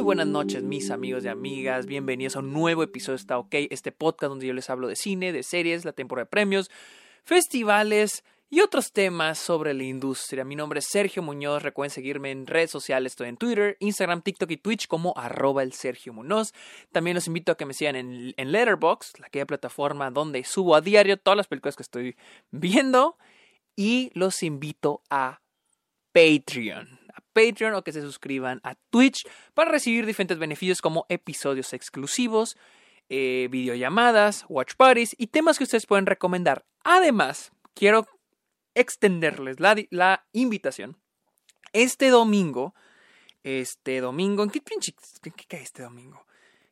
Muy buenas noches, mis amigos y amigas. Bienvenidos a un nuevo episodio de Está OK, este podcast donde yo les hablo de cine, de series, la temporada de premios, festivales y otros temas sobre la industria. Mi nombre es Sergio Muñoz. Recuerden seguirme en redes sociales. Estoy en Twitter, Instagram, TikTok y Twitch como arroba el Sergio Muñoz. También los invito a que me sigan en, en Letterboxd, aquella plataforma donde subo a diario todas las películas que estoy viendo. Y los invito a Patreon. Patreon o que se suscriban a Twitch para recibir diferentes beneficios como episodios exclusivos, eh, videollamadas, watch parties y temas que ustedes pueden recomendar. Además, quiero extenderles la, la invitación. Este domingo, este domingo, ¿en qué pinche, en qué cae este domingo?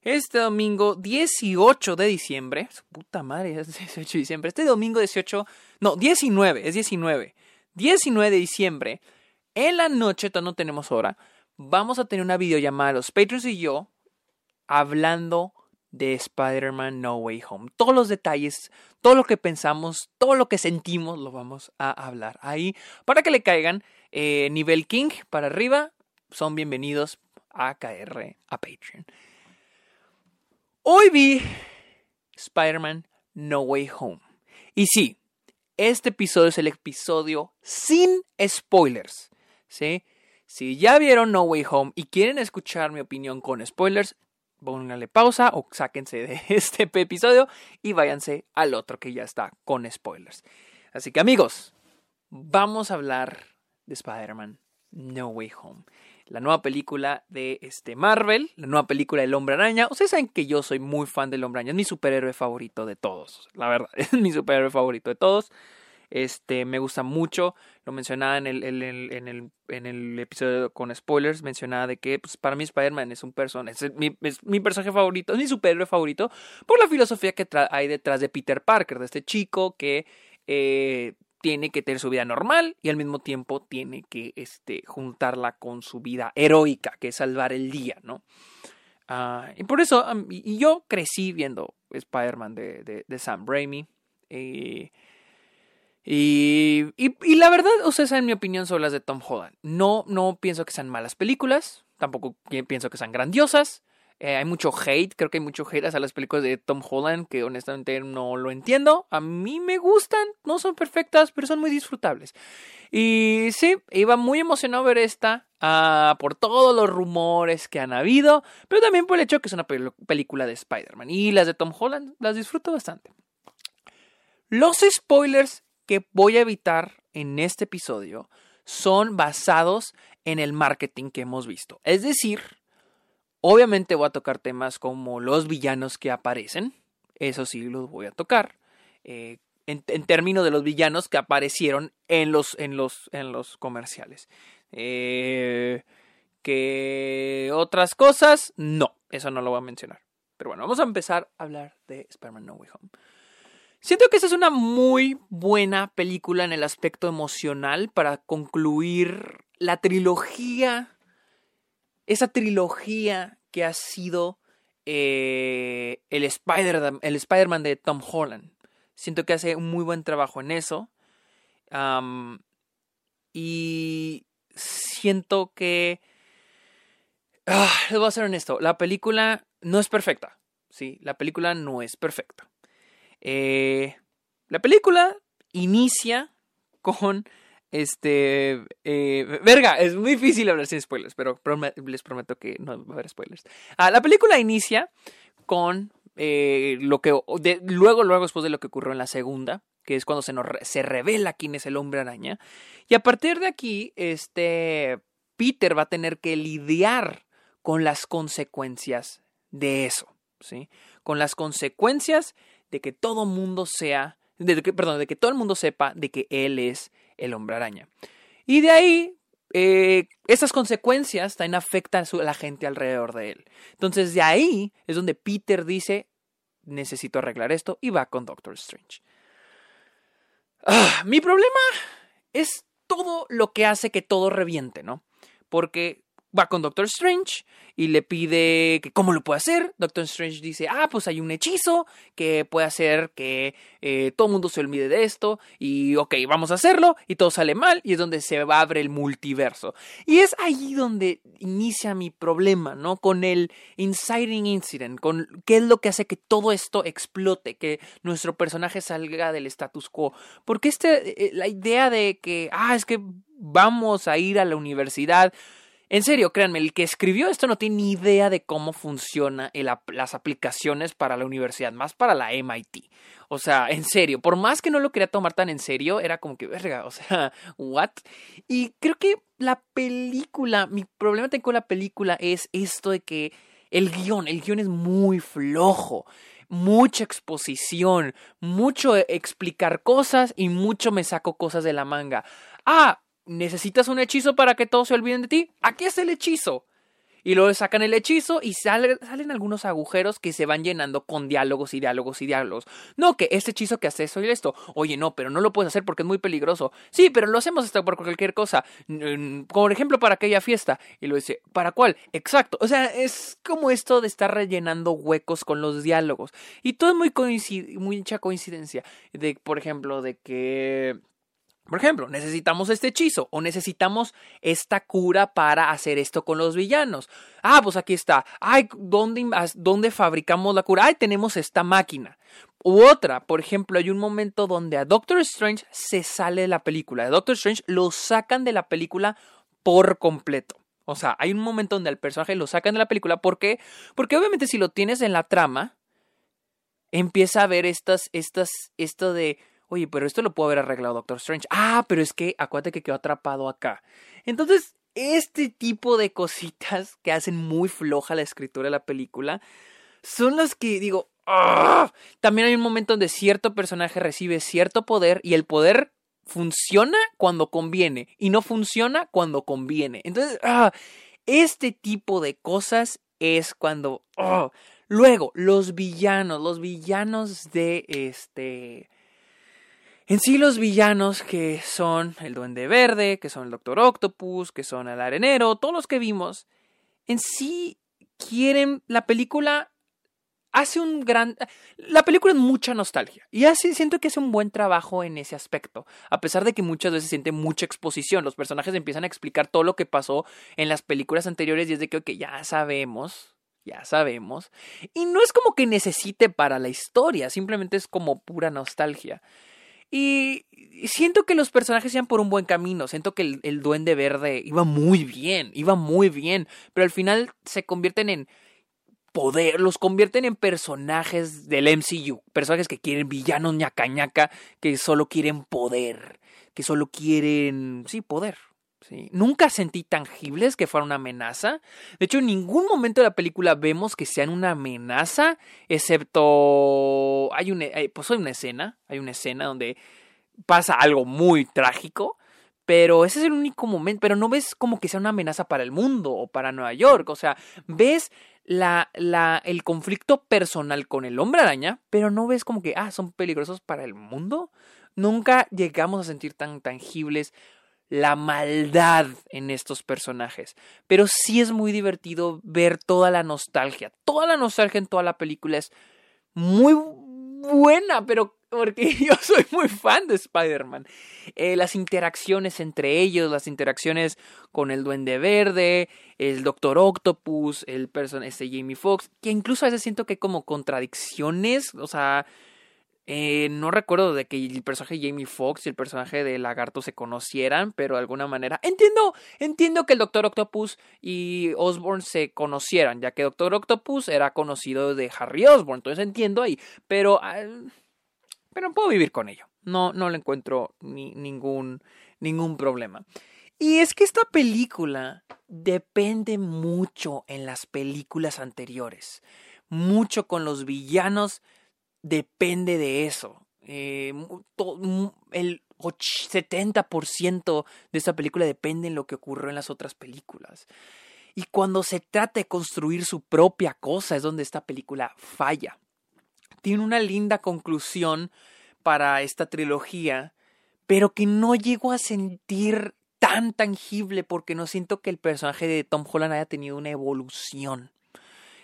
Este domingo 18 de diciembre, puta madre, es 18 de diciembre, este domingo 18, no, 19, es 19, 19 de diciembre, en la noche, no tenemos hora, vamos a tener una videollamada, los Patreons y yo, hablando de Spider-Man No Way Home. Todos los detalles, todo lo que pensamos, todo lo que sentimos, lo vamos a hablar ahí. Para que le caigan eh, nivel King para arriba, son bienvenidos a caer a Patreon. Hoy vi Spider-Man No Way Home. Y sí, este episodio es el episodio sin spoilers. ¿Sí? Si ya vieron No Way Home y quieren escuchar mi opinión con spoilers, pónganle pausa o sáquense de este episodio y váyanse al otro que ya está con spoilers. Así que amigos, vamos a hablar de Spider-Man No Way Home. La nueva película de este Marvel, la nueva película del Hombre Araña. Ustedes saben que yo soy muy fan del Hombre Araña, es mi superhéroe favorito de todos. La verdad, es mi superhéroe favorito de todos. Este, me gusta mucho. Lo mencionaba en el, en el, en el, en el episodio con spoilers. Mencionaba de que pues, para mí Spider-Man es un personaje. Es mi, personaje favorito. Es mi superhéroe favorito. Por la filosofía que hay detrás de Peter Parker. De este chico que eh, tiene que tener su vida normal. Y al mismo tiempo tiene que este, juntarla con su vida heroica. Que es salvar el día, ¿no? Uh, y por eso. Y, yo crecí viendo Spider-Man de, de, de Sam Raimi. Eh, y, y, la verdad, ustedes saben mi opinión sobre las de Tom Holland. No, no pienso que sean malas películas, tampoco pienso que sean grandiosas. Eh, hay mucho hate, creo que hay mucho hate hacia las películas de Tom Holland que honestamente no lo entiendo. A mí me gustan, no son perfectas, pero son muy disfrutables. Y sí, iba muy emocionado ver esta uh, por todos los rumores que han habido, pero también por el hecho que es una pel película de Spider-Man. Y las de Tom Holland las disfruto bastante. Los spoilers que voy a evitar en este episodio son basados en el marketing que hemos visto. Es decir, obviamente voy a tocar temas como los villanos que aparecen. Eso sí, los voy a tocar. Eh, en, términos de los villanos que aparecieron en los, en los, en los comerciales. Eh, que otras cosas, no, eso no lo voy a mencionar. Pero bueno, vamos a empezar a hablar de Spider-Man No Way Home. Siento que esta es una muy buena película en el aspecto emocional para concluir la trilogía, esa trilogía que ha sido eh, el Spider-Man de Tom Holland. Siento que hace un muy buen trabajo en eso. Y siento que... Ah, les voy a ser honesto, la película no es perfecta. Sí, la película no es perfecta. Eh, la película inicia con este. Eh, verga, es muy difícil hablar sin spoilers, pero les prometo que no va a haber spoilers. Ah, la película inicia con eh, lo que. Luego, luego, después de lo que ocurrió en la segunda, que es cuando se, nos, se revela quién es el hombre araña. Y a partir de aquí, este. Peter va a tener que lidiar con las consecuencias de eso, ¿sí? Con las consecuencias de que todo mundo sea, de que, perdón, de que todo el mundo sepa de que él es el hombre araña. Y de ahí, eh, esas consecuencias también afectan a la gente alrededor de él. Entonces de ahí es donde Peter dice, necesito arreglar esto y va con Doctor Strange. Ah, mi problema es todo lo que hace que todo reviente, ¿no? Porque va con Doctor Strange y le pide que cómo lo puede hacer. Doctor Strange dice, ah, pues hay un hechizo que puede hacer que eh, todo el mundo se olvide de esto y ok, vamos a hacerlo y todo sale mal y es donde se va a abrir el multiverso. Y es ahí donde inicia mi problema, ¿no? Con el inciting incident, con qué es lo que hace que todo esto explote, que nuestro personaje salga del status quo. Porque este, eh, la idea de que, ah, es que vamos a ir a la universidad, en serio, créanme, el que escribió esto no tiene ni idea de cómo funcionan las aplicaciones para la universidad, más para la MIT. O sea, en serio, por más que no lo quería tomar tan en serio, era como que, verga, o sea, ¿what? Y creo que la película, mi problema con la película es esto de que el guion, el guion es muy flojo mucha exposición, mucho explicar cosas y mucho me saco cosas de la manga. Ah, ¿Necesitas un hechizo para que todos se olviden de ti? Aquí es el hechizo. Y luego sacan el hechizo y salen algunos agujeros que se van llenando con diálogos y diálogos y diálogos. No, que este hechizo que hace eso y esto. Oye, no, pero no lo puedes hacer porque es muy peligroso. Sí, pero lo hacemos hasta por cualquier cosa. Por ejemplo, para aquella fiesta. Y lo dice, ¿para cuál? Exacto. O sea, es como esto de estar rellenando huecos con los diálogos. Y todo es muy mucha coincidencia. De, por ejemplo, de que por ejemplo, necesitamos este hechizo o necesitamos esta cura para hacer esto con los villanos. Ah, pues aquí está. Ay, ¿dónde, ¿dónde fabricamos la cura? Ay, tenemos esta máquina. U otra, por ejemplo, hay un momento donde a Doctor Strange se sale de la película. A Doctor Strange lo sacan de la película por completo. O sea, hay un momento donde al personaje lo sacan de la película. ¿Por qué? Porque obviamente si lo tienes en la trama, empieza a ver estas, estas, esto de Oye, pero esto lo puede haber arreglado Doctor Strange. Ah, pero es que acuérdate que quedó atrapado acá. Entonces, este tipo de cositas que hacen muy floja la escritura de la película son las que digo, ¡ah! también hay un momento donde cierto personaje recibe cierto poder y el poder funciona cuando conviene y no funciona cuando conviene. Entonces, ¡ah! este tipo de cosas es cuando... ¡ah! Luego, los villanos, los villanos de este en sí los villanos que son el Duende Verde, que son el Doctor Octopus, que son el Arenero, todos los que vimos, en sí quieren la película hace un gran la película es mucha nostalgia y así siento que hace un buen trabajo en ese aspecto a pesar de que muchas veces siente mucha exposición los personajes empiezan a explicar todo lo que pasó en las películas anteriores y es de que ya sabemos ya sabemos y no es como que necesite para la historia simplemente es como pura nostalgia y siento que los personajes iban por un buen camino. Siento que el, duende verde iba muy bien, iba muy bien. Pero al final se convierten en poder, los convierten en personajes del MCU. Personajes que quieren villanos ñaca, que solo quieren poder, que solo quieren, sí, poder. Nunca sentí tangibles que fuera una amenaza. De hecho, en ningún momento de la película vemos que sean una amenaza, excepto hay una, pues hay una escena, hay una escena donde pasa algo muy trágico, pero ese es el único momento, pero no ves como que sea una amenaza para el mundo o para Nueva York, o sea, ves la, la, el conflicto personal con el hombre araña, pero no ves como que, ah, son peligrosos para el mundo. Nunca llegamos a sentir tan tangibles la maldad en estos personajes. Pero sí es muy divertido ver toda la nostalgia. Toda la nostalgia en toda la película es muy buena, pero porque yo soy muy fan de Spider-Man. Eh, las interacciones entre ellos, las interacciones con el Duende Verde, el Doctor Octopus, el person este Jamie Foxx, que incluso a veces siento que hay como contradicciones, o sea, eh, no recuerdo de que el personaje de Jamie Foxx y el personaje de Lagarto se conocieran, pero de alguna manera. Entiendo, entiendo que el Doctor Octopus y Osborn se conocieran, ya que Doctor Octopus era conocido de Harry Osborn. Entonces entiendo ahí. Pero. Ah, pero puedo vivir con ello. No, no le encuentro ni, ningún, ningún problema. Y es que esta película depende mucho en las películas anteriores. Mucho con los villanos depende de eso. Eh, el 70% de esta película depende en lo que ocurrió en las otras películas. Y cuando se trata de construir su propia cosa es donde esta película falla. Tiene una linda conclusión para esta trilogía, pero que no llego a sentir tan tangible porque no siento que el personaje de Tom Holland haya tenido una evolución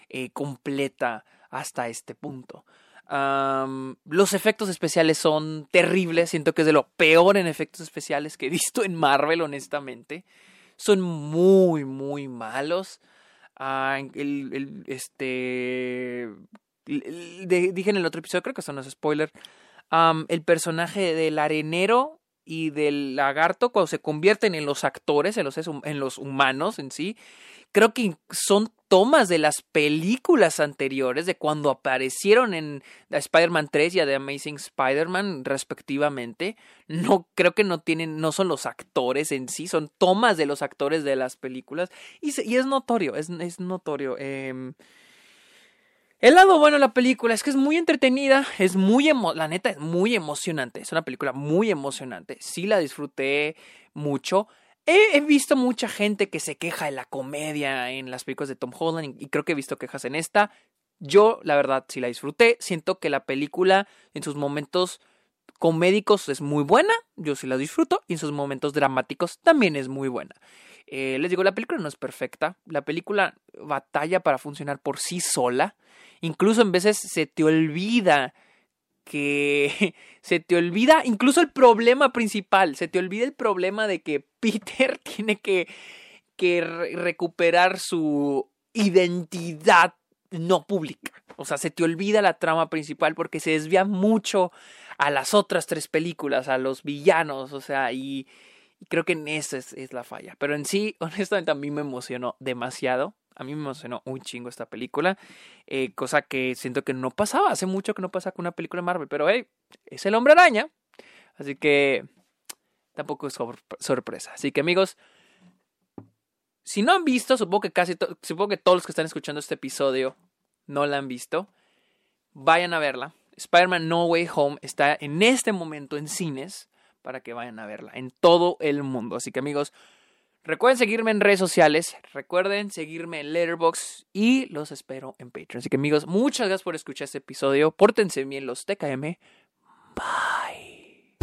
eh, completa hasta este punto. Los efectos especiales son terribles, siento que es de lo peor en efectos especiales que he visto en Marvel, honestamente. Son muy, muy malos. Ah, el, este. dije en el otro episodio, creo que eso no es spoiler. el personaje del arenero y del lagarto, cuando se convierten en los actores, en los, en los humanos en sí, creo que son tomas de las películas anteriores, de cuando aparecieron en Spider-Man 3 y The Amazing Spider-Man respectivamente. No, creo que no tienen, no son los actores en sí, son tomas de los actores de las películas. Y, es notorio, es, es notorio. Eh, el lado bueno de la película es que es muy entretenida, es muy, la neta, es muy emocionante. Es una película muy emocionante. Sí la disfruté mucho. He, visto mucha gente que se queja de la comedia en las películas de Tom Holland y, creo que he visto quejas en esta. Yo, la verdad, sí la disfruté. Siento que la película en sus momentos comédicos es muy buena. Yo sí la disfruto. Y en sus momentos dramáticos también es muy buena. Eh, les digo, la película no es perfecta. La película batalla para funcionar por sí sola. Incluso en veces se te olvida que se te olvida incluso el problema principal, se te olvida el problema de que Peter tiene que, que recuperar su identidad no pública. O sea, se te olvida la trama principal porque se desvía mucho a las otras tres películas, a los villanos, o sea, y, creo que en esa es, es, la falla. Pero en sí, honestamente, a mí me emocionó demasiado. A mí me emocionó un chingo esta película, eh, cosa que siento que no pasaba, hace mucho que no pasa con una película de Marvel, pero hey, es el hombre araña, así que tampoco es sorpresa. Así que amigos, si no han visto, supongo que casi, supongo que todos los que están escuchando este episodio no la han visto, vayan a verla. Spider-Man No Way Home está en este momento en cines para que vayan a verla en todo el mundo. Así que amigos, Recuerden seguirme en redes sociales, recuerden seguirme en Letterboxd y los espero en Patreon. Así que amigos, muchas gracias por escuchar este episodio. Pórtense bien los TKM. Bye.